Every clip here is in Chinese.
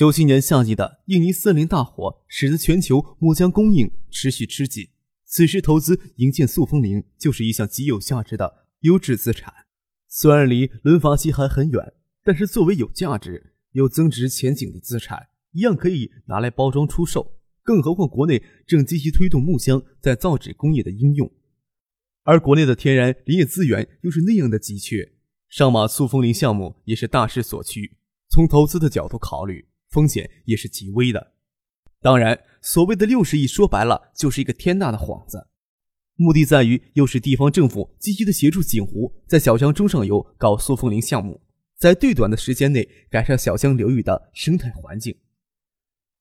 九七年夏季的印尼森林大火，使得全球木浆供应持续吃紧。此时投资营建塑封林，就是一项极有价值的优质资产。虽然离轮罚期还很远，但是作为有价值、有增值前景的资产，一样可以拿来包装出售。更何况国内正积极推动木浆在造纸工业的应用，而国内的天然林业资源又是那样的急缺，上马塑封林项目也是大势所趋。从投资的角度考虑。风险也是极微的，当然，所谓的六十亿说白了就是一个天大的幌子，目的在于诱使地方政府积极的协助锦湖在小江中上游搞塑封林项目，在最短的时间内改善小江流域的生态环境。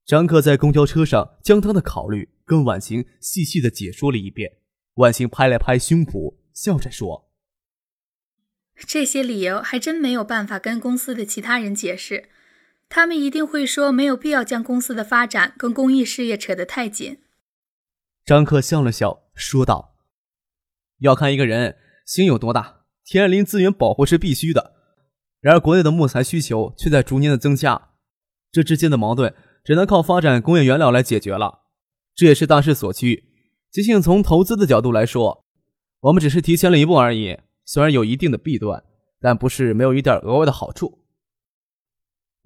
张克在公交车上将他的考虑跟婉晴细细的解说了一遍，婉晴拍了拍胸脯，笑着说：“这些理由还真没有办法跟公司的其他人解释。”他们一定会说没有必要将公司的发展跟公益事业扯得太紧。张克笑了笑，说道：“要看一个人心有多大。天然林资源保护是必须的，然而国内的木材需求却在逐年的增加，这之间的矛盾只能靠发展工业原料来解决了。这也是大势所趋。即兴从投资的角度来说，我们只是提前了一步而已。虽然有一定的弊端，但不是没有一点额外的好处。”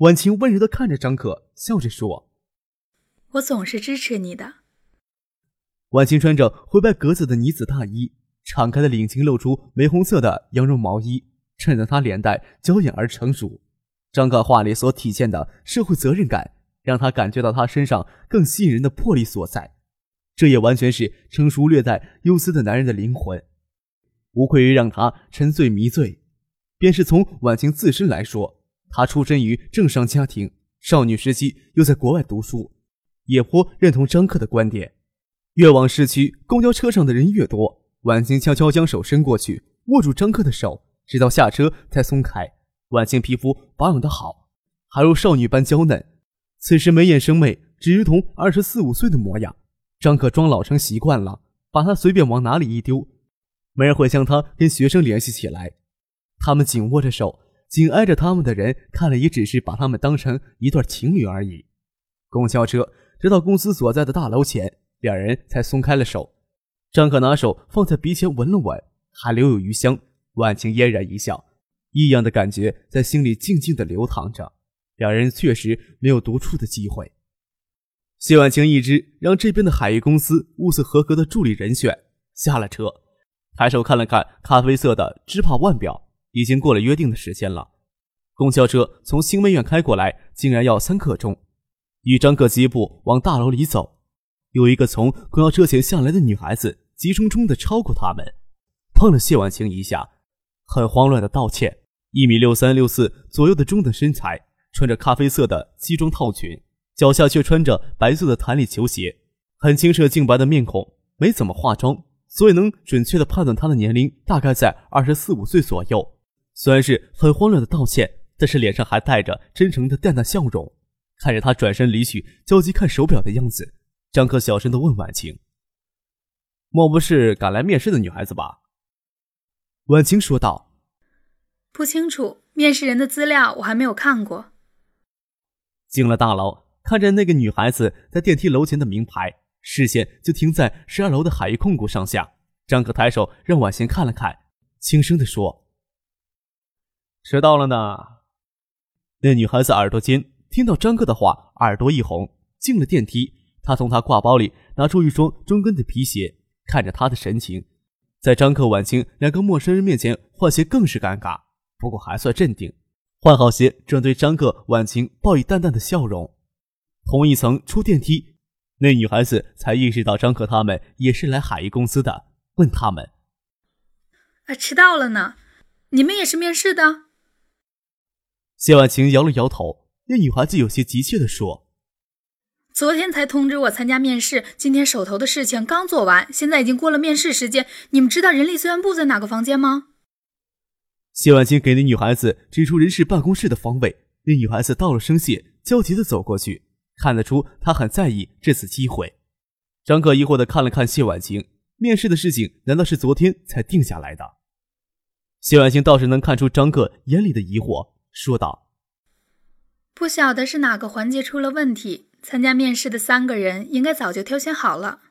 婉晴温柔的看着张可，笑着说：“我总是支持你的。”婉晴穿着灰白格子的呢子大衣，敞开的领巾露出玫红色的羊绒毛衣，衬得她脸蛋娇艳而成熟。张可话里所体现的社会责任感，让他感觉到他身上更吸引人的魄力所在。这也完全是成熟略带忧思的男人的灵魂，无愧于让他沉醉迷醉。便是从婉晴自身来说。他出身于政商家庭，少女时期又在国外读书，也颇认同张克的观点。越往市区，公交车上的人越多。婉清悄悄将手伸过去，握住张克的手，直到下车才松开。婉清皮肤保养得好，还如少女般娇嫩，此时眉眼生媚，只如同二十四五岁的模样。张克装老成习惯了，把她随便往哪里一丢，没人会将她跟学生联系起来。他们紧握着手。紧挨着他们的人看了，也只是把他们当成一对情侣而已。公交车直到公司所在的大楼前，两人才松开了手。张可拿手放在鼻前闻了闻，还留有余香。婉晴嫣然一笑，异样的感觉在心里静静的流淌着。两人确实没有独处的机会。谢婉晴一直让这边的海域公司物色合格的助理人选，下了车，抬手看了看咖啡色的芝帕腕表。已经过了约定的时间了，公交车从新美院开过来，竟然要三刻钟。与张克疾步往大楼里走，有一个从公交车前下来的女孩子急冲冲地超过他们，碰了谢婉晴一下，很慌乱地道歉。一米六三六四左右的中等身材，穿着咖啡色的西装套裙，脚下却穿着白色的弹力球鞋，很清澈净白的面孔，没怎么化妆，所以能准确地判断她的年龄大概在二十四五岁左右。虽然是很慌乱的道歉，但是脸上还带着真诚的淡淡笑容。看着他转身离去，焦急看手表的样子，张克小声的问婉晴：“莫不是赶来面试的女孩子吧？”婉晴说道：“不清楚，面试人的资料我还没有看过。”进了大楼，看着那个女孩子在电梯楼前的名牌，视线就停在十二楼的海域控股上下。张克抬手让婉晴看了看，轻声的说。迟到了呢。那女孩子耳朵尖，听到张克的话，耳朵一红。进了电梯，她从她挎包里拿出一双中跟的皮鞋，看着他的神情，在张克、婉清两个陌生人面前换鞋更是尴尬，不过还算镇定。换好鞋，正对张克、婉清报以淡淡的笑容。同一层出电梯，那女孩子才意识到张克他们也是来海域公司的，问他们：“啊，迟到了呢？你们也是面试的？”谢婉晴摇了摇头，那女孩子有些急切地说：“昨天才通知我参加面试，今天手头的事情刚做完，现在已经过了面试时间。你们知道人力资源部在哪个房间吗？谢婉清给那女孩子指出人事办公室的方位，那女孩子道了声谢，焦急地走过去，看得出她很在意这次机会。张克疑惑地看了看谢婉晴，面试的事情难道是昨天才定下来的？谢婉清倒是能看出张克眼里的疑惑，说道：“不晓得是哪个环节出了问题。”参加面试的三个人应该早就挑选好了。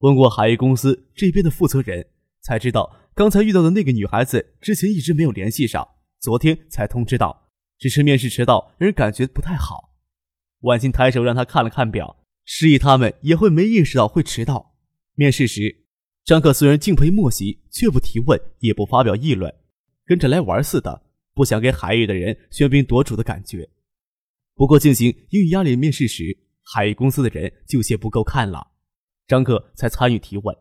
问过海域公司这边的负责人，才知道刚才遇到的那个女孩子之前一直没有联系上，昨天才通知到，只是面试迟到让人感觉不太好。婉清抬手让他看了看表，示意他们也会没意识到会迟到。面试时，张克虽然敬佩莫西，却不提问，也不发表议论，跟着来玩似的，不想给海域的人喧宾夺主的感觉。不过，进行英语压力面试时，海域公司的人就些不够看了，张克才参与提问。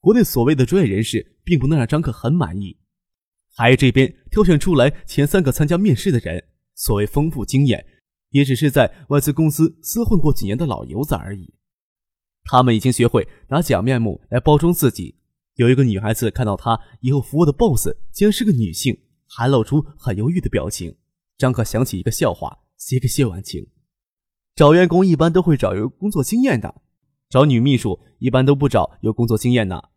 国内所谓的专业人士，并不能让张克很满意。海域这边挑选出来前三个参加面试的人，所谓丰富经验，也只是在外资公司厮混过几年的老油子而已。他们已经学会拿假面目来包装自己。有一个女孩子看到他以后服务的 boss 竟然是个女性，还露出很犹豫的表情。张克想起一个笑话。写给谢婉晴，找员工一般都会找有工作经验的，找女秘书一般都不找有工作经验的。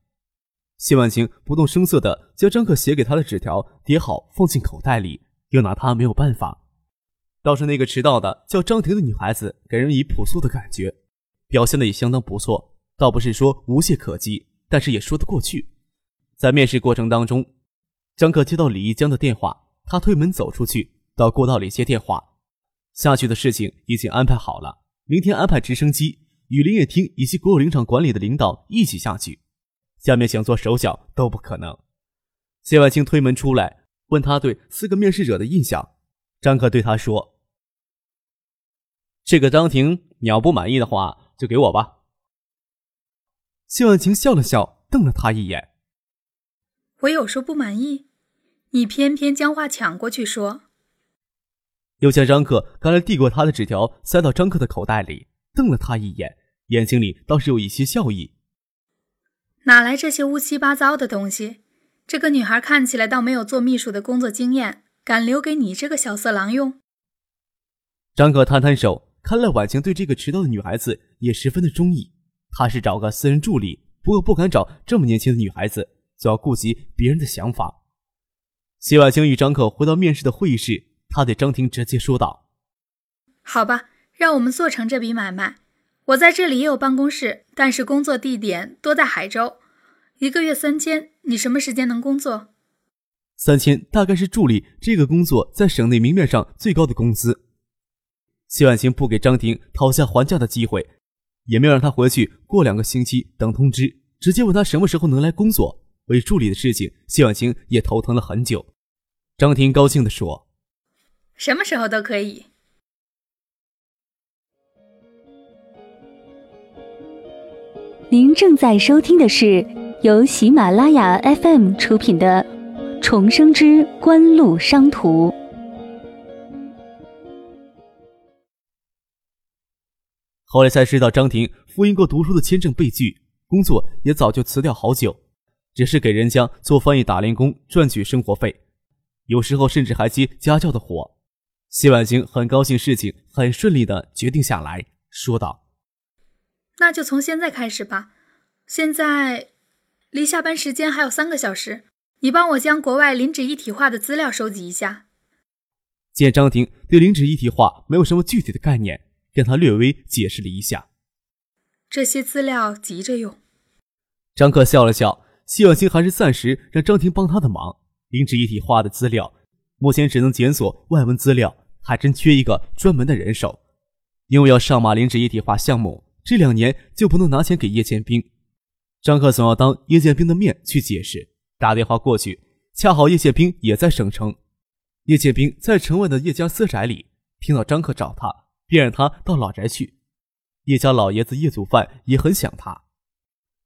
谢婉晴不动声色地将张克写给她的纸条叠好放进口袋里，又拿他没有办法。倒是那个迟到的叫张婷的女孩子，给人以朴素的感觉，表现的也相当不错，倒不是说无懈可击，但是也说得过去。在面试过程当中，张克接到李一江的电话，他推门走出去，到过道里接电话。下去的事情已经安排好了，明天安排直升机与林业厅以及国有林场管理的领导一起下去。下面想做手脚都不可能。谢万清推门出来，问他对四个面试者的印象。张克对他说：“这个张婷，你要不满意的话，就给我吧。”谢万清笑了笑，瞪了他一眼：“我有说不满意？你偏偏将话抢过去说。”又将张克刚才递过他的纸条塞到张克的口袋里，瞪了他一眼，眼睛里倒是有一些笑意。哪来这些乌七八糟的东西？这个女孩看起来倒没有做秘书的工作经验，敢留给你这个小色狼用？张克摊摊手，看来婉晴对这个迟到的女孩子也十分的中意。他是找个私人助理，不过不敢找这么年轻的女孩子，就要顾及别人的想法。谢婉清与张可回到面试的会议室。他对张婷直接说道：“好吧，让我们做成这笔买卖。我在这里也有办公室，但是工作地点多在海州。一个月三千，你什么时间能工作？三千大概是助理这个工作在省内明面上最高的工资。”谢婉清不给张婷讨价还价的机会，也没有让他回去过两个星期等通知，直接问他什么时候能来工作。为助理的事情，谢婉清也头疼了很久。张婷高兴地说。什么时候都可以。您正在收听的是由喜马拉雅 FM 出品的《重生之官路商途》。后来才知道，张婷复印过读书的签证被拒，工作也早就辞掉好久，只是给人家做翻译打零工赚取生活费，有时候甚至还接家教的活。谢婉清很高兴，事情很顺利的决定下来，说道：“那就从现在开始吧。现在离下班时间还有三个小时，你帮我将国外磷脂一体化的资料收集一下。”见张婷对磷脂一体化没有什么具体的概念，跟他略微解释了一下。这些资料急着用。张克笑了笑，谢婉清还是暂时让张婷帮他的忙。磷脂一体化的资料目前只能检索外文资料。还真缺一个专门的人手，因为要上马磷脂一体化项目，这两年就不能拿钱给叶剑兵。张克总要当叶剑兵的面去解释，打电话过去，恰好叶剑兵也在省城。叶剑兵在城外的叶家私宅里，听到张克找他，便让他到老宅去。叶家老爷子叶祖范也很想他。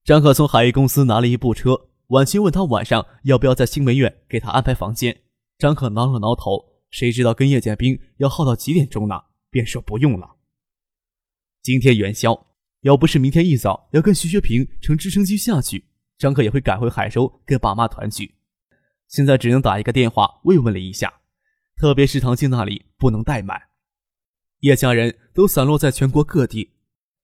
张克从海域公司拿了一部车，婉清问他晚上要不要在新梅院给他安排房间。张克挠了挠头。谁知道跟叶剑兵要耗到几点钟呢？便说不用了。今天元宵，要不是明天一早要跟徐学平乘直升机下去，张克也会赶回海州跟爸妈团聚。现在只能打一个电话慰问了一下，特别是唐静那里不能怠慢。叶家人都散落在全国各地，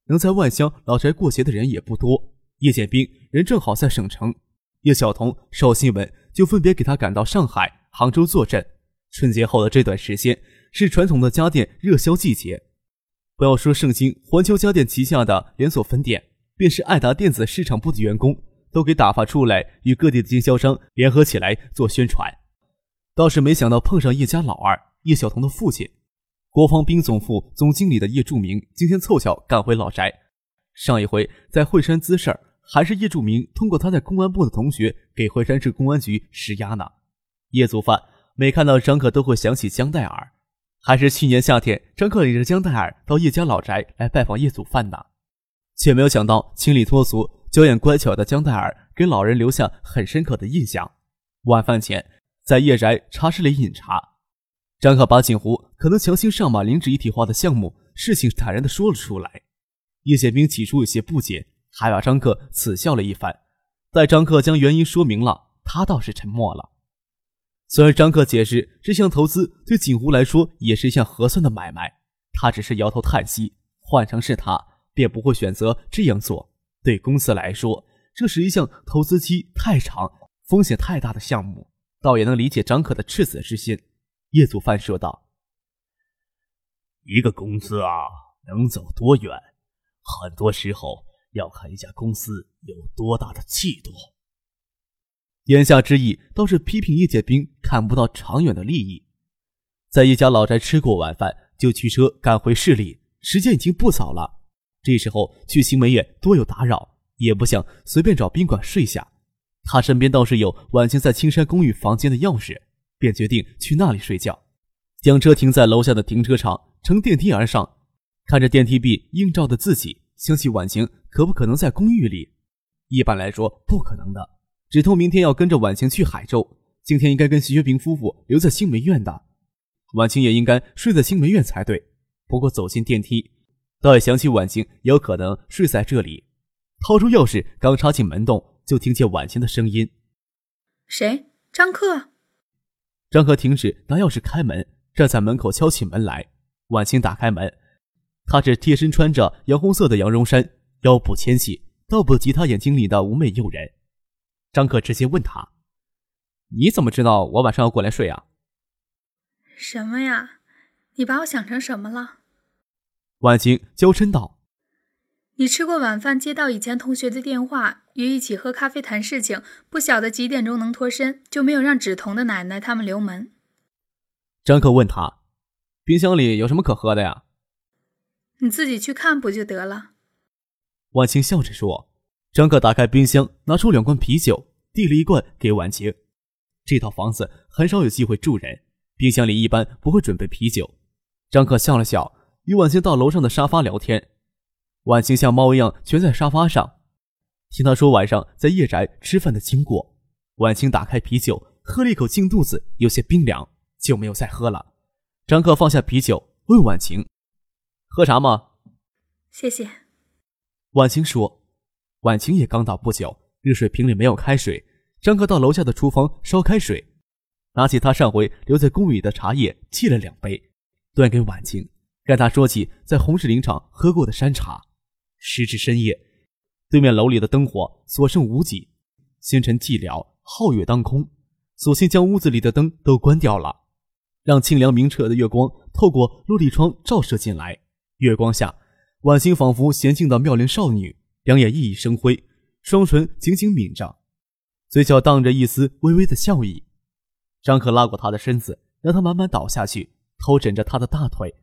能在万乡老宅过节的人也不多。叶建兵人正好在省城，叶晓彤、邵新文就分别给他赶到上海、杭州坐镇。春节后的这段时间是传统的家电热销季节，不要说盛京环球家电旗下的连锁分店，便是爱达电子市场部的员工都给打发出来，与各地的经销商联合起来做宣传。倒是没想到碰上叶家老二叶晓彤的父亲。国防兵总部总经理的叶柱明今天凑巧赶回老宅。上一回在惠山滋事儿，还是叶柱明通过他在公安部的同学给惠山市公安局施压呢。叶祖范每看到张克都会想起江黛儿，还是去年夏天张克领着江黛儿到叶家老宅来拜访叶祖范呢，却没有想到清理脱俗、娇艳乖巧的江黛儿给老人留下很深刻的印象。晚饭前，在叶宅茶室里饮茶。张克把锦湖可能强行上马灵芝一体化的项目事情坦然地说了出来。叶宪兵起初有些不解，还把张克耻笑了一番。待张克将原因说明了，他倒是沉默了。虽然张克解释这项投资对锦湖来说也是一项合算的买卖，他只是摇头叹息。换成是他，便不会选择这样做。对公司来说，这是一项投资期太长、风险太大的项目，倒也能理解张克的赤子之心。叶祖范说道：“一个公司啊，能走多远，很多时候要看一家公司有多大的气度。”言下之意，倒是批评叶剑兵看不到长远的利益。在一家老宅吃过晚饭，就驱车赶回市里，时间已经不早了。这时候去新梅苑多有打扰，也不想随便找宾馆睡下。他身边倒是有晚晴在青山公寓房间的钥匙。便决定去那里睡觉，将车停在楼下的停车场，乘电梯而上。看着电梯壁映照的自己，想起婉晴可不可能在公寓里？一般来说不可能的。指通明天要跟着婉晴去海州，今天应该跟徐学平夫妇留在新梅院的。婉晴也应该睡在新梅院才对。不过走进电梯，倒也想起婉晴有可能睡在这里。掏出钥匙，刚插进门洞，就听见婉晴的声音：“谁？张克。”张克停止拿钥匙开门，站在门口敲起门来。婉晴打开门，她只贴身穿着洋红色的羊绒衫，腰部纤细，倒不及他眼睛里的妩媚诱人。张克直接问他：“你怎么知道我晚上要过来睡啊？”“什么呀？你把我想成什么了？”婉晴娇嗔道。你吃过晚饭，接到以前同学的电话，约一起喝咖啡谈事情，不晓得几点钟能脱身，就没有让芷彤的奶奶他们留门。张克问他：“冰箱里有什么可喝的呀？”你自己去看不就得了？婉晴笑着说。张克打开冰箱，拿出两罐啤酒，递了一罐给婉晴。这套房子很少有机会住人，冰箱里一般不会准备啤酒。张克笑了笑，与婉晴到楼上的沙发聊天。婉晴像猫一样蜷在沙发上，听他说晚上在夜宅吃饭的经过。婉晴打开啤酒，喝了一口，净肚子有些冰凉，就没有再喝了。张克放下啤酒，问婉晴：“喝茶吗？”“谢谢。”婉晴说。婉晴也刚到不久，热水瓶里没有开水。张哥到楼下的厨房烧开水，拿起他上回留在公寓里的茶叶，沏了两杯，端给婉晴，跟她说起在红石林场喝过的山茶。时至深夜，对面楼里的灯火所剩无几，星辰寂寥，皓月当空，索性将屋子里的灯都关掉了，让清凉明澈的月光透过落地窗照射进来。月光下，婉晴仿佛娴静的妙龄少女，两眼熠熠生辉，双唇紧紧抿着，嘴角荡着一丝微微的笑意。张可拉过她的身子，让她慢慢倒下去，头枕着她的大腿，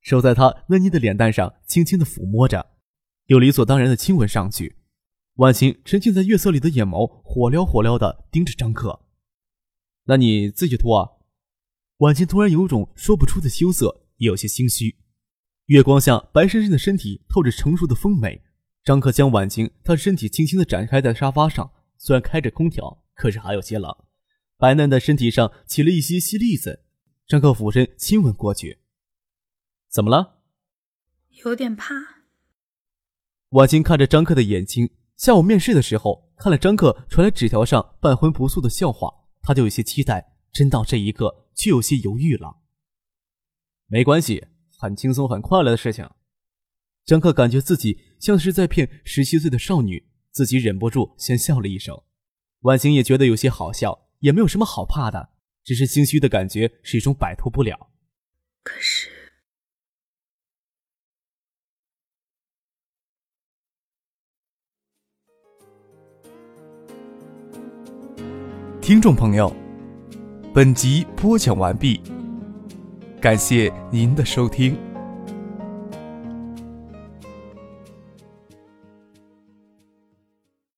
手在她嫩腻的脸蛋上轻轻的抚摸着。又理所当然的亲吻上去，婉晴沉浸在月色里的眼眸火燎火燎的盯着张克。那你自己脱啊？婉晴突然有种说不出的羞涩，也有些心虚。月光下，白生生的身体透着成熟的丰美。张克将婉晴她身体轻轻的展开在沙发上，虽然开着空调，可是还有些冷。白嫩的身体上起了一些细粒子。张克俯身亲吻过去。怎么了？有点怕。婉清看着张克的眼睛，下午面试的时候看了张克传来纸条上半荤不素的笑话，他就有些期待，真到这一刻却有些犹豫了。没关系，很轻松、很快乐的事情。张克感觉自己像是在骗十七岁的少女，自己忍不住先笑了一声。婉晴也觉得有些好笑，也没有什么好怕的，只是心虚的感觉始终摆脱不了。可是，听众朋友，本集播讲完毕，感谢您的收听。